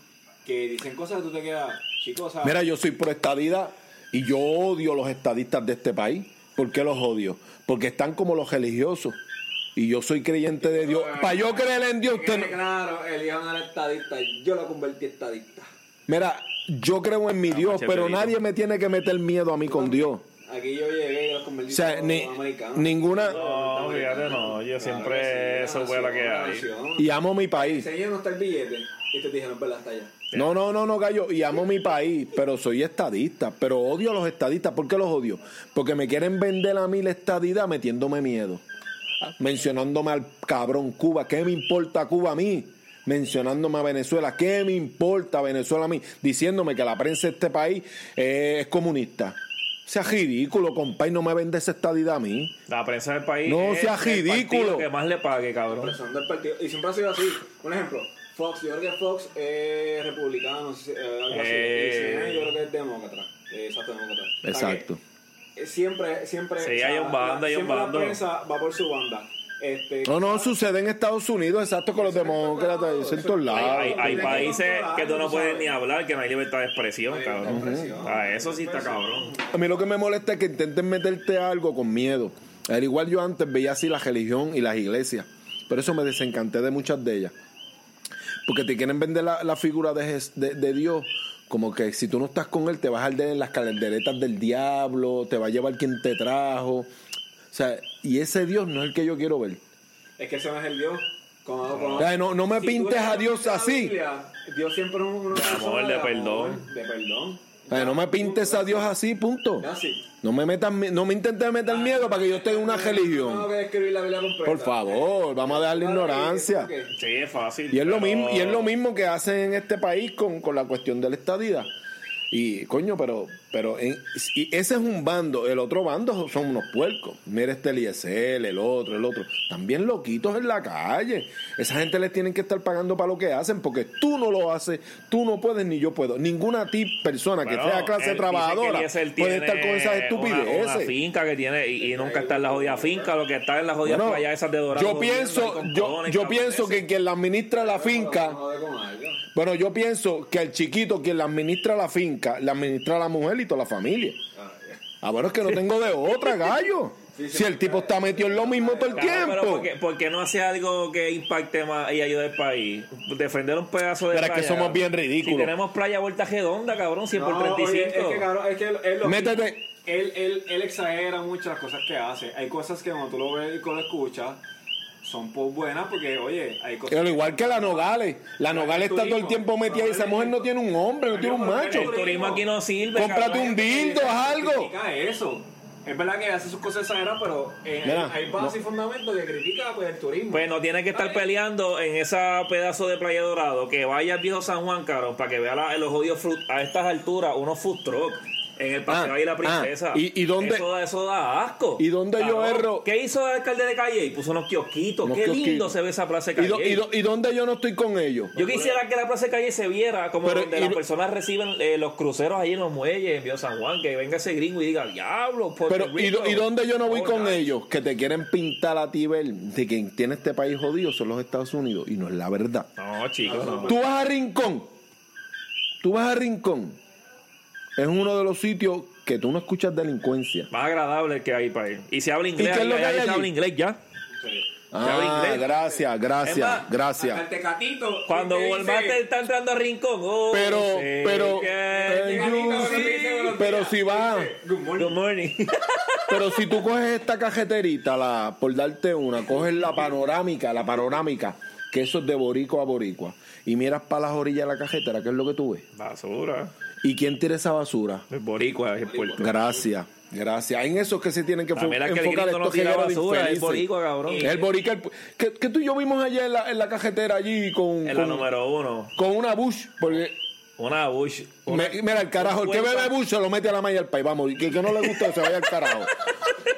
que dicen cosas que tú te quedas, chicos, Mira, yo soy pro estadidad y yo odio los estadistas de este país. ¿Por qué los odio? Porque están como los religiosos. Y yo soy creyente de Dios. Para yo creer en Dios, usted no- claro, el hijo no era estadista, yo lo convertí en estadista. Mira, yo creo en mi Dios, macho, pero nadie me tiene que meter miedo a mí con Dios. Aquí yo llegué y los convertí O sea, ni- americanos. ninguna... No, fíjate, no. Yo siempre eso fue la que hay. Y amo mi país. Enseñé no está el billete. Y te dijeron, verdad, está allá. No, no, no, no, gallo. Y amo mi país, pero soy estadista. Pero odio a los estadistas. ¿Por qué los odio? Porque me quieren vender a mí la estadidad metiéndome miedo. Mencionándome al cabrón Cuba. ¿Qué me importa Cuba a mí? Mencionándome a Venezuela. ¿Qué me importa Venezuela a mí? Diciéndome que la prensa de este país eh, es comunista. Sea ridículo, compadre. No me vende esa estadidad a mí. La prensa del país. No es sea el ridículo. partido que más le pague, cabrón. Presión del partido. Y siempre ha sido así. Un ejemplo, Fox, yo creo que Fox es republicano, eh, algo así. Eh. Y CNN yo creo que es demócrata. Eh, exacto, demócrata. O sea Exacto. Siempre, siempre. Sí, hay un bando, hay un bando. La prensa va por su banda. Este, No, no, sucede en Estados Unidos, exacto, con los demócratas, en todos lados. hay, países que tú no puedes ni hablar, que no hay libertad de expresión, cabrón. Ah, eso sí está cabrón. A mí lo que me molesta es que intenten meterte algo con miedo. Al igual yo antes veía así la religión y las iglesias. Pero eso me desencanté de muchas de ellas. Porque te quieren vender la, la figura de, de- de Dios como que si tú no estás con él te vas a arder en las calenderetas del diablo, te va a llevar quien te trajo. O sea, y ese Dios no es el que yo quiero ver. Es que ese no es el Dios. Como- como- Ay, no- no me pintes a Dios así. Biblia, Dios siempre es una persona amor, de perdón. De perdón. O sea, no me pintes a Dios así, punto. No me metas, no me intentes meter miedo para que yo esté en una religión. que describir la Biblia completa. Por favor, vamos a dejar la ignorancia. Sí, es fácil. Y es lo mismo, y es lo mismo que hacen en este país con, con la cuestión de la estadía. Y coño, pero, pero en- y ese es un bando, el otro bando son unos puercos. Mira este Eliezer, el otro, el otro. También loquitos en la calle. Esa gente les tienen que estar pagando para lo que hacen, porque tú no lo haces, tú no puedes ni yo puedo. Ninguna ti persona que Bueno, sea clase trabajadora que puede estar con esas Una, una estupideces. finca que tiene y, y nunca está en la jodida finca, lo que está en la jodida Bueno, playa esas de dorado. yo pienso, yo, yo pienso que quien la administra la finca, bueno, yo pienso que el chiquito quien la administra la finca, la administra la mujer y toda la familia. Ah, bueno, es que no tengo de otra, <laughs> gallo. Si el tipo está metido en lo mismo todo el Claro, pero tiempo. ¿por qué, por qué no hace algo que impacte más y ayude al país? Defender un pedazo de Pero es que somos bien ridículos. Si tenemos playa vuelta redonda, cabrón, 100 por No, oye, 35. es que, cabrón, es que él, él lo- Métete. Él, él, él exagera mucho las cosas que hace. Hay cosas que cuando tú lo ves y lo escuchas son pues buenas porque, oye, hay cosas... Al igual que la Nogales. La Nogales está todo el tiempo metida y esa mujer no tiene un hombre, no tiene un macho. el turismo aquí no sirve. Cómprate un dildo, haz algo. Critica eso. Es verdad que hace sus cosas exageradas, pero eh, Mira, hay base y fundamento que critica pues, el turismo. Pues no tiene que estar peleando en esa pedazo de Playa Dorado. Que vaya al viejo San Juan, cabrón, para que vea la- los fruit, a estas alturas, unos food truck en el paseo Ah, ahí la princesa. ah, ¿y- y dónde- Eso, eso da asco. ¿Y dónde yo erro? ¿Qué hizo el alcalde de Calle? Puso unos kiosquitos. Unos Qué lindo se ve esa plaza de ¿Y, Calle. do- y do- y dónde yo no estoy con ellos? Yo quisiera que la Plaza de Calle se viera como Pero, donde y las personas reciben eh, los cruceros ahí en los muelles en Viejo San Juan, que venga ese gringo y diga, diablo, Puerto Pero, ¿y, Rico". do- ¿y dónde yo no voy Oh, con ellos? Que te quieren pintar a ti ver de quien tiene este país jodido son los Estados Unidos. Y no es la verdad. No, chicos, no. Tú vas a Rincón. Tú vas a Rincón. Es uno de los sitios que tú no escuchas delincuencia. Más agradable que hay para ir. Y se habla inglés, qué es lo que hay se habla allí? inglés ya. Sí. Ah, inglés. gracias, gracias, más, gracias. el tecatito. Cuando ¿qué Walmart dice? está entrando a Rincón, oh, Pero, pero, que eh, pero si va, Good morning. Good morning. <laughs> pero si tú coges esta cajeterita, la, por darte una, coges la panorámica, la panorámica, que eso es de boricua a boricua, y miras para las orillas de la cajetera, ¿qué es lo que tú ves? Basura. ¿Y quién tira esa basura? El boricua es el puerto. Gracias. Gracias. En eso es que se tienen que También es que el enfocar gringo no estos tira basura, es infelices. boricua, cabrón. Es el boricua. el- que, que tú y yo vimos ayer en la, en la cajetera allí con, En la número uno, con una Bush. Porque, una Bush. una- me- mira, el carajo, el que bebe Bush se lo mete a la malla al país. Vamos, y que, que no le gusta se vaya al carajo.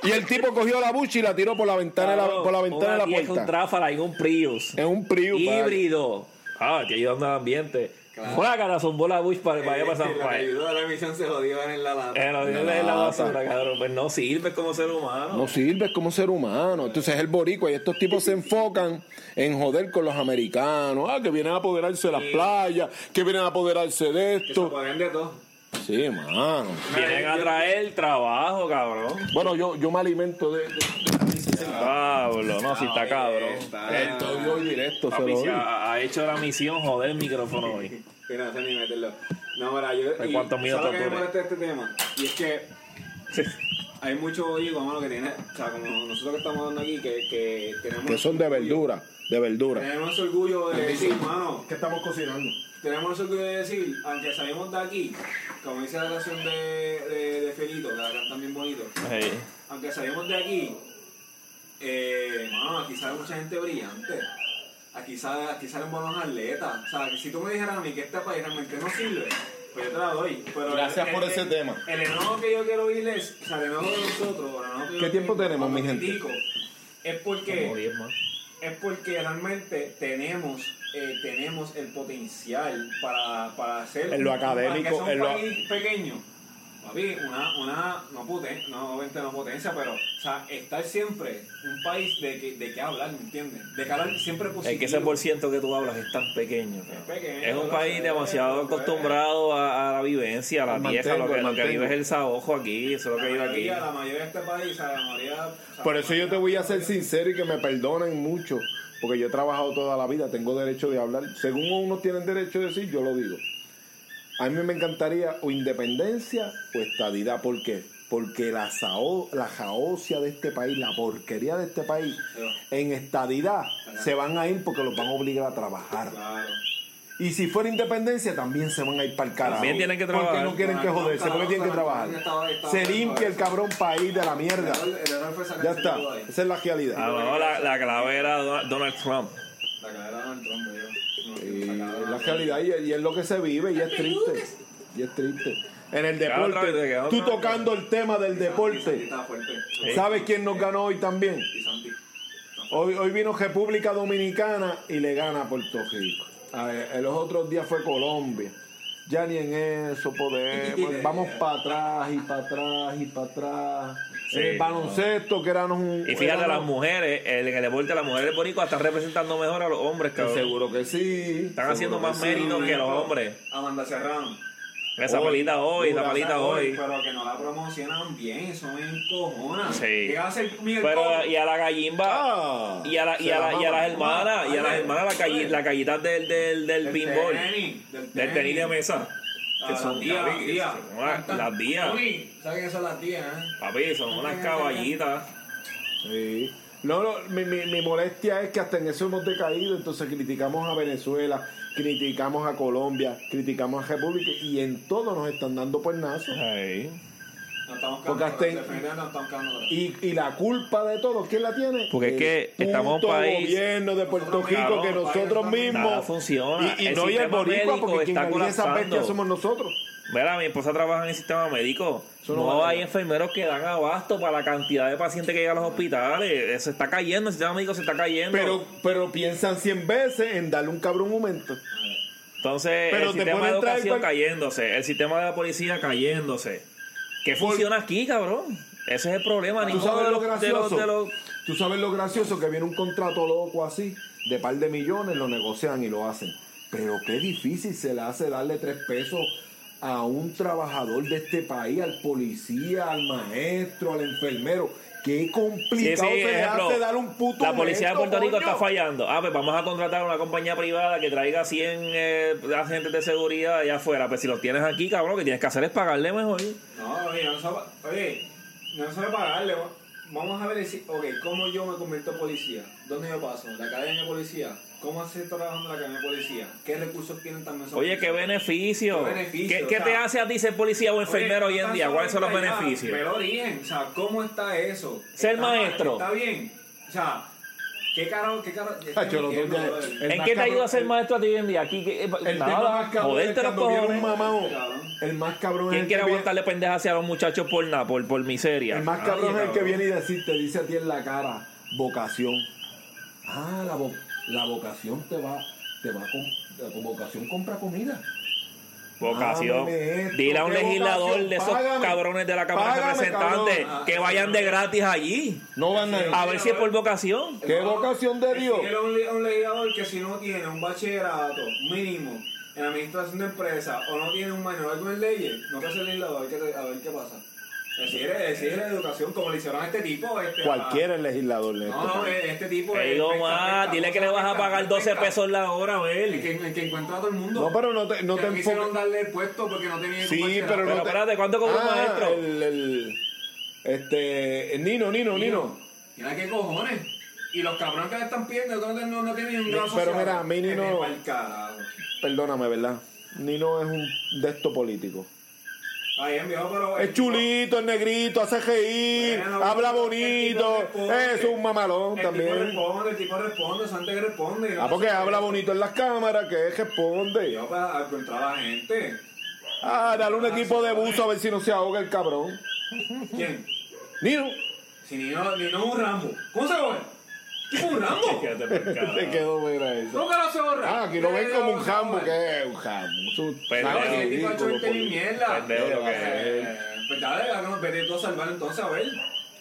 Y el tipo cogió la Bush y la tiró por la ventana, la, por la ventana de la vieja, un puerta. tráfala y un Prius. Es un Prius. híbrido. Ah, que ayudando al ambiente. Una cara zumbó la Bush para, para allá para San La que Juan. ayudó a la misión se jodió en la lata. Eh, no, Una dile la lata. basura, cabrón. Pues no sirve como ser humano. No sirves como ser humano. Entonces es el boricua y estos tipos se enfocan en joder con los americanos. Ah, que vienen a apoderarse de las playas, que vienen a apoderarse de Que se esto. de todo. Sí, mano. Vienen a traer trabajo, cabrón. Bueno, yo, yo me alimento de... de, de- Pablo, no, si está cabrón. Estoy hoy directo, se Papi, lo doy. ha, ha hecho la misión joder el micrófono hoy. Sé ni meterlo. No, mira, yo. ¿De y- cuántos minutos ¿sabes lo que me molesta este tema? Y es que hay mucho boricua, mano, que tiene. O sea, como nosotros que estamos hablando aquí, que, que tenemos. Que son de verdura, de verdura. Tenemos ese orgullo de decir, mano, ¿Qué estamos cocinando? tenemos ese orgullo de decir, aunque salimos de aquí, como dice la canción de, de, de Felito, que la cantan bien bonito, aunque salimos de aquí, eh, mano, aquí sale mucha gente brillante. Aquí, sale, aquí salen buenos atletas. O sea, que si tú me dijeras a mí que este país realmente no sirve, pues yo te la doy. Pero Gracias el- por el- ese el- tema. El enojo que yo quiero oír es, o sea, el enojo de nosotros, el enojo que yo ¿Qué tiempo tengo tenemos, mi gente? critico, Es Como porque, 10 más. Es porque realmente tenemos, eh, tenemos el potencial para, para hacer En lo académico, en lo- pequeño. Papi, una, una, no potencia, no, obviamente no potencia, pero, o sea, estar siempre un país de que, de que hablar, ¿me entiendes? De que hablar siempre positivo. Es que ese por ciento que tú hablas es tan pequeño. Es un país sé, demasiado acostumbrado a, a la vivencia, a la vieja. Lo que, lo que vive es el saojo aquí, eso es lo que vive aquí. la mayoría de este país, o sea, la mayoría... o sea, Por eso yo te voy a ser sincero y que me perdonen mucho, porque yo he trabajado toda la vida, tengo derecho de hablar. Según unos tienen derecho de decir, yo lo digo. A mí me encantaría o independencia o estadidad. ¿Por qué? Porque la, sao- la jaocia de este país, la porquería de este país, en estadidad se van a ir porque los van a obligar a trabajar. Claro. Y si fuera independencia, también se van a ir para el carajo. También tienen que trabajar. Porque no quieren que joderse, porque tienen que trabajar. Se limpia el cabrón país de la mierda. Ya está. Esa es la realidad. Ah, no, la, la clave era Donald Trump. La cadera de Donald Trump, sacaba- la realidad y, y es lo que se vive y es triste. Y es triste. En el deporte, tú tocando el tema del deporte. ¿sabes quién nos ganó hoy también? Hoy, hoy vino República Dominicana y le gana a Puerto Rico. A ver, en los otros días fue Colombia. Ya ni en eso podemos. <laughs> Vamos para atrás y para atrás y para atrás. Sí, el baloncesto, que éramos un. Y fíjate, éramos- las mujeres, el, en el deporte, las mujeres boricuas están representando mejor a los hombres, cabrón. Seguro que sí. Están haciendo más sí. mérito que los hombres. Amanda Serrano. Esa palita hoy, esa palita hoy. Pero que no la promocionan bien, eso me encojona. Sí. ¿Qué hace Miguel Pero, y a la gallimba. Ah, Y a, la, y, a, la y a las hermanas, y a las hermanas, la, calle, la callita del, del, del Del pinball, tenis, del del tenis de mesa. Que las son, días, las días. las ¿Sabes qué son las días? eh? Papi, son unas caballitas. Sí. No, no, mi, mi, mi molestia es que hasta en eso hemos decaído, entonces criticamos a Venezuela, criticamos a Colombia, criticamos a República y en todo nos están dando puernazos. Ay. Porque atrás. Y, y la culpa de todo, ¿quién la tiene? Porque es El que estamos un país- gobierno de Puerto Rico que nosotros mismos. Nada funciona. Y, y El no y el boricua, médico porque quien esas colapsando. bestias somos nosotros. Mira, mi esposa trabaja en el sistema médico. Eso no hay enfermeros que dan abasto para la cantidad de pacientes que llegan a los hospitales. Se está cayendo, el sistema médico se está cayendo. Pero, pero piensan 100 veces en darle un cabrón aumento. Entonces, Pero el te sistema de educación cual- cayéndose, el sistema de la policía cayéndose. ¿Qué funciona aquí, cabrón? Ese es el problema. ¿Tú sabes de lo de gracioso? los- de los- Tú sabes lo gracioso que viene un contrato loco así, de par de millones, lo negocian y lo hacen. Pero qué difícil se le hace darle tres pesos a un trabajador de este país, al policía, al maestro, al enfermero. Qué Sí, complicado sí, se le ejemplo, hace dar un puto La policía de Puerto Rico coño. está fallando. Ah, pues vamos a contratar a una compañía privada que traiga 100 eh, agentes de seguridad allá afuera. Pues si los tienes aquí, cabrón, lo que tienes que hacer es pagarle mejor. No, oye, no solo, oye, no solo pagarle. va- Vamos a ver, si, ok, ¿cómo yo me convierto en policía? ¿Dónde yo paso? ¿La academia de policía? ¿Cómo se está trabajando la academia de policía? ¿Qué recursos tienen también? esos Oye, qué beneficio. Qué beneficio, ¿Qué, qué o te hace a ti ser policía o enfermero Oye, hoy en día? ¿Cuáles son los beneficios? Pero origen, o sea, ¿cómo está eso? Ser ¿Está- maestro. Está bien. O sea, ¿qué carajo, qué es entiendo, ya- brother. el ¿En más qué te ayuda a ser maestro a ti hoy en día? Aquí, que- El tema nada, más cabrón es los cuando viene un mamado. Cabrón. El más cabrón es ¿Quién el quiere que viene- aguantarle pendejas hacia los muchachos por nada, por, por miseria? El más cabrón es el que viene y decir, te dice a ti en la cara, vocación. Ah, la, vo- la vocación te va, te va a com- la vocación compra comida. Vocación. Esto, Dile a un ¿qué legislador vocación? de esos Págame. cabrones de la Cámara de Representantes cabrón. que vayan de gratis allí. No van a A ver si es por vocación. ¿Qué vocación de Dios? A un, un legislador que si no tiene un bachillerato mínimo en administración de empresas o no tiene un manual con leyes, no puede ser legislador, a ver qué, a ver qué pasa. Exígele, exígele educación como le hicieron a este tipo. Este, a- Cualquier legislador de No, este no, país. este tipo Te es digo pesca, dile que le vas a pagar pesca, 12 pesca. pesos la hora, El Abel. que, el que encuentra a todo el mundo. No, pero no te, no que te no quisieron darle el puesto porque no tenía Sí, pero bachillerato. no Pero te- espérate, ¿cuánto cobra un Ah, maestro? El, el- este, el Nino, Nino, Nino. Mira qué cojones. Y los cabrones que le están pidiendo no, no, no tienen un gran pero mira, a mí ni Que no- me pa'l carajo. Perdóname, ¿verdad? Nino es un de esto político. Está bien, viejo, pero. Es chulito, es negrito, hace reír, Bueno, habla el bonito, responde. es un mamalón el también. tipo responde, el tipo responde, Sante que responde. no Ah, porque habla bonito en las cámaras, que es responde. Yo para encontrar a la gente. Ah, dale un equipo de buzo a ver si no se ahoga el cabrón. ¿Quién? Nino, Si ni no, ni no es un Rambo. ¿Cómo se borra? ¿Qué es un carajo. <laughs> te quedó mira eso. ¿Cómo que no se borra? Ah, aquí lo ven como un se jambo, que es un jambo. Es un Pendejo. ¿Sabes? Si el tipo ha ridículo, hecho 20 mil político. mierda. Pendejo lo que Eh, Pues dale, háganos, vete tú a salvar entonces, a ver.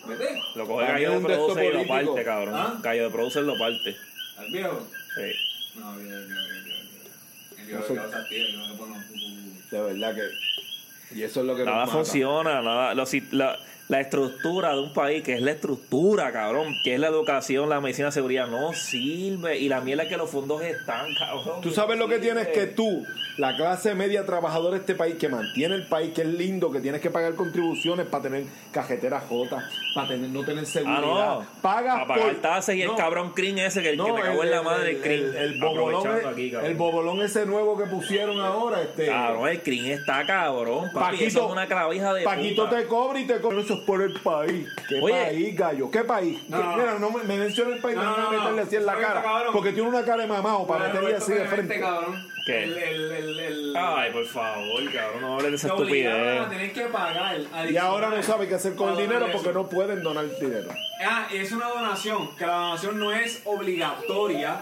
Vete. Lo coge Para mí Gallo es de Producer y lo parte, cabrón. ¿Ah? Gallo de Producer lo parte. Al viejo. Sí. No, bien, bien, bien, bien, bien. El viejo estar tío, el viejo un- De verdad que. Y eso es lo que Nada nos mata. funciona, nada. lo- si- la, la estructura de un país, que es la estructura, cabrón, que es la educación, la medicina, la seguridad, no sirve. Y la mierda es que los fondos están, cabrón. Tú sabes lo que tienes que tú, la clase media trabajadora de este país, que mantiene el país, que es lindo, que tienes que pagar contribuciones para tener cajetera J, para tener, no tener Ah, seguridad. no. Pagas a pagar por- tasas y el cabrón Crin ese, que el que te cagó en la madre, el, Crin. el- el bobolón, aquí, el bobolón ese nuevo que pusieron ahora, este. Cabrón, el Crin está cabrón, papi. eso es una clavija de Paquito puta. te cobra y te cobra. Eso es por el país. ¿Qué Oye. país, gallo? ¿Qué país? No, ¿Qué- no, Mira, no me, me menciona el país, No, no, no, me voy a no, meterle así en la cara. cabrón. Porque tiene una cara de mamado para Bueno, meterle así de frente. cabrón. ¿Qué? El, el, el, el, Ay, por favor, cabrón, no hables de esa a estupidez. tener que pagar. Y ahora no sabe qué hacer con el dinero porque no pueden donar dinero. Ah, es una donación, que la donación no es obligatoria.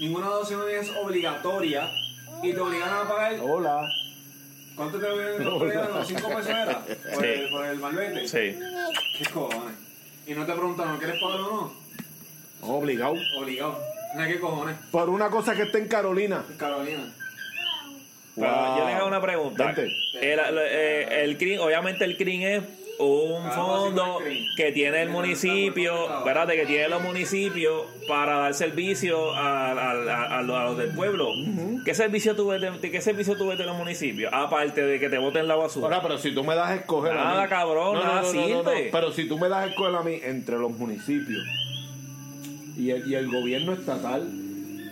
Ninguna donación es obligatoria. Y te obligan a pagar. Hola. ¿Cuánto te? ¿Los 5 pesos era? Por, Sí. el, por el malvete. Sí. ¿Qué cojones? Y no te preguntan, ¿no quieres pagarlo o no? Obligado. Obligado. No, ¿qué cojones? Por una cosa que está en Carolina. Carolina. Pero Wow. yo les hago una pregunta. El, el, eh, el CRIM, obviamente el CRIM es un Ah, fondo a que tiene el municipio. De que tiene los municipios para dar servicio a, a- a- a los, a los del pueblo. ¿Qué servicio tú ves de, qué servicio tú ves de los municipios? Aparte de que te boten la basura. Ahora, pero si tú me das a escoger a Nada, mí- cabrón, nada sirve. Pero si tú me das a escoger a mí entre los municipios y el, y el gobierno estatal,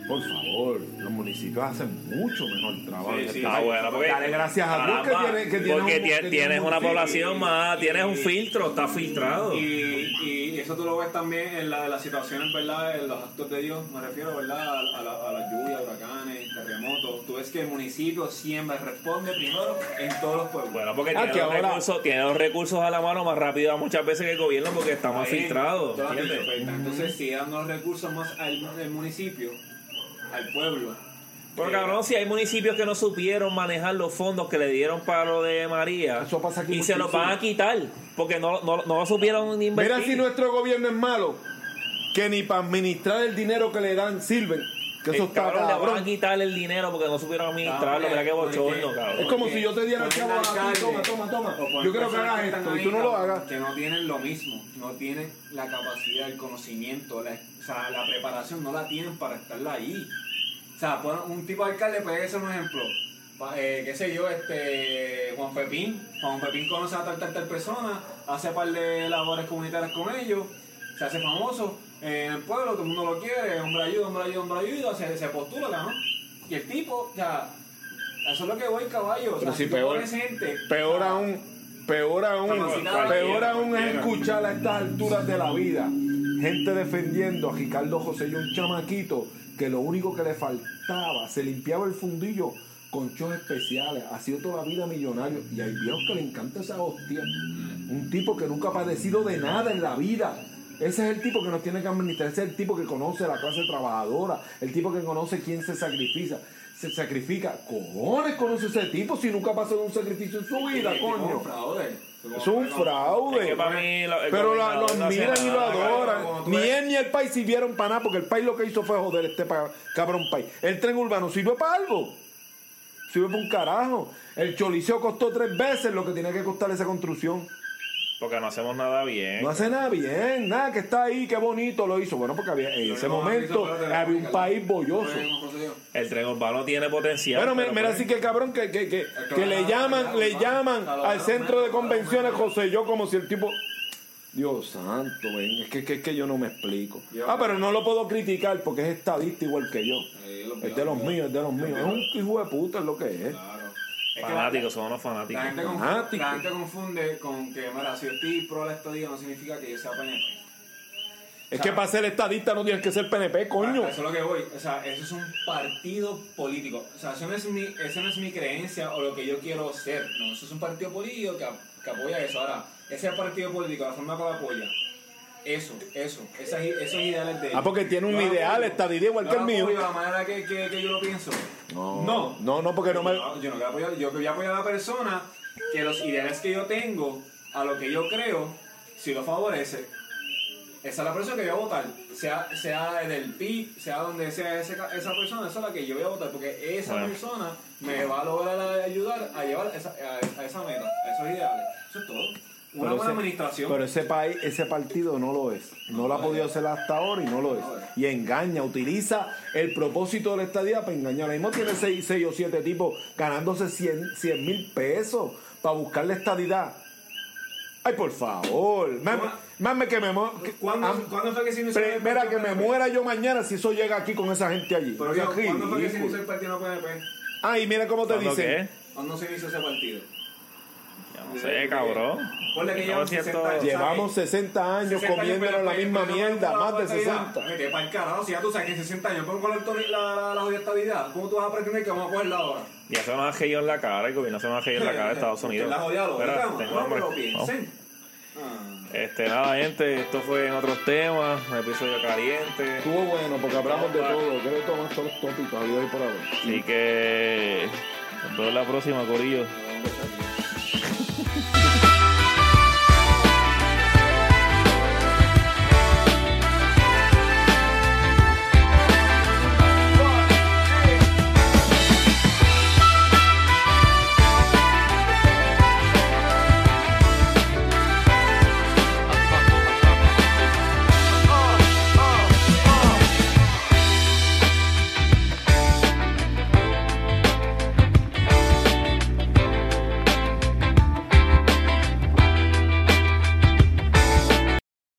por favor, los municipios hacen mucho mejor trabajo. Sí, este bueno, porque, Dale gracias a Dios que caramba, tiene- que tiene porque un- tienes un una filtro. población más, tienes un filtro, está filtrado. Y, y eso tú lo ves también en, la, las situaciones, ¿verdad? En los actos de Dios, me refiero, ¿verdad? A, a la- a las lluvias, huracanes, terremotos. Tú ves que el municipio siempre responde primero en todos los pueblos. Bueno, porque Ah, tiene, los ahora- recursos, tiene los recursos a la mano más rápido muchas veces que el gobierno porque está más Ahí, filtrado. Entonces, si dan los recursos más al, al municipio, al pueblo. Pero eh, cabrón, si hay municipios que no supieron manejar los fondos que le dieron para lo de María Eso pasa aquí y se los van a quitar porque no, no, no lo supieron invertir. Mira si nuestro gobierno es malo, que ni para administrar el dinero que le dan sirven. Que eso El está cabrón, le van a cabrón. quitar el dinero porque no supieron administrarlo. Mira qué bochorno, cabrón. Es como si yo te diera el chavo a ti, toma, toma, toma. Yo quiero que hagas esto y tú no lo hagas. Que no tienen lo mismo, no tienen la capacidad, el conocimiento, la, sea, la preparación, no la tienen para estarla ahí. O sea, un tipo de alcalde puede ser un ejemplo. Eh, qué sé yo, este Juan Pepín. Juan Pepín conoce a tal, tal, tal persona, hace par de labores comunitarias con ellos, se hace famoso, en el pueblo, todo el mundo lo quiere, hombre ayuda, hombre ayuda, hombre ayuda, se, se postula, ¿no? Y el tipo, o sea, eso es lo que voy, caballo. O sea, si peor- gente, Peor o sea, aún, peor aún, peor aún es escuchar a estas alturas de la vida gente defendiendo a Ricardo José y un chamaquito que lo único que le faltaba, se limpiaba el fundillo con chos especiales, ha sido toda la vida millonario y hay viejos que le encanta esa hostia. Un tipo que nunca ha padecido de nada en la vida. Ese es el tipo que nos tiene que administrar, ese es el tipo que conoce la clase trabajadora, el tipo que conoce quién se sacrifica. Se sacrifica. Cojones conoce ese tipo si nunca ha pasado un sacrificio en su vida, tipo es coño. un fraude. Es un fraude. Es que para mí lo- Pero la- lo gobernador no hace admiran y lo adoran. Ni el país sirvieron para nada, porque el país lo que hizo fue joder este pa- cabrón país. El tren urbano sirve para algo. Sirve para un carajo. El choliseo costó tres veces lo que tenía que costar esa construcción. Porque no hacemos nada bien. No hace nada bien, nada, que está ahí, qué bonito lo hizo. Bueno, porque había, en ese momento había un país bolloso. El tren urbano tiene potencial. Bueno, pero mira, pues, así que cabrón que, que, que, que le llaman, le llaman al centro de convenciones José yo como si el tipo Dios santo, ven, es que, que, es que yo no me explico. Yo- Ah, pero no lo puedo criticar porque es estadista igual que yo. Es de los míos, es de los míos. Es un hijo de puta, es lo que es. Claro. Es que Fanáticos, somos unos fanáticos. La gente, confunde, Fanático. la gente confunde con que, mira, si yo estoy pro la estadía no significa que yo sea PNP. Es que para ser estadista no tienes que ser PNP, coño. Eso es lo que voy. O sea, eso es un partido político. O sea, eso no es mi, eso no es mi creencia o lo que yo quiero ser. No, eso es un partido político que, que apoya eso. Ahora, ese partido político, la forma que lo apoya, eso, eso, esas, esos ideales de Ah, porque tiene un ideal, apoyo. estadidad igual que el mío. la manera que, que, que yo lo pienso. No, No. no, no, porque no me. No, yo no voy a apoyar, yo voy a apoyar a la persona que los ideales que yo tengo, a lo que yo creo, si lo favorece, esa es la persona que yo voy a votar. Sea, sea del PIB, sea donde sea ese esa persona, esa es la que yo voy a votar, porque esa Bueno. persona me va a lograr ayudar a llevar esa, a, a esa meta, a esos ideales. Eso es todo. Una Pero buena ese- administración. Pero ese país, ese partido no lo es. No lo ha podido hacer hasta ahora y no lo es. Y engaña, utiliza el propósito de la estadía para engañar. Ahora mismo tiene 6, o 7 tipos ganándose 100 mil pesos para buscar la estadidad. Ay, por favor. Mame, que me que- ¿Cuándo, am- ¿Cuándo fue que se inició el Mira que me muera yo mañana si eso llega aquí con esa gente allí. Pero yo, ¿cuándo fue que se inició el partido PNP? Ay, mira cómo te ¿cuándo dicen. qué? ¿Cuándo se inició ese partido? Sé, cabrón. Ponle que llevan 1900 60 años. Llevamos 60 años 60 años, comiéndonos la misma pero- mierda, más de pero- 60. Vete para el carajo, si ya tú sabes que en 60 años todo la, la, la jodida estabilidad, ¿cómo tú vas a pretender que vamos a cogerla ahora? Ya se nos ha caído en la cara, el gobierno se nos ha caído en la cara de Estados <laughs> Unidos. La jodida lo Espera, tengo hambre. Este, nada, gente, esto fue en otros temas, un episodio caliente. Estuvo bueno porque hablamos de todo, creo que tomamos todos los tópicos, había hoy por haber. Así que nos vemos la próxima, Corillo.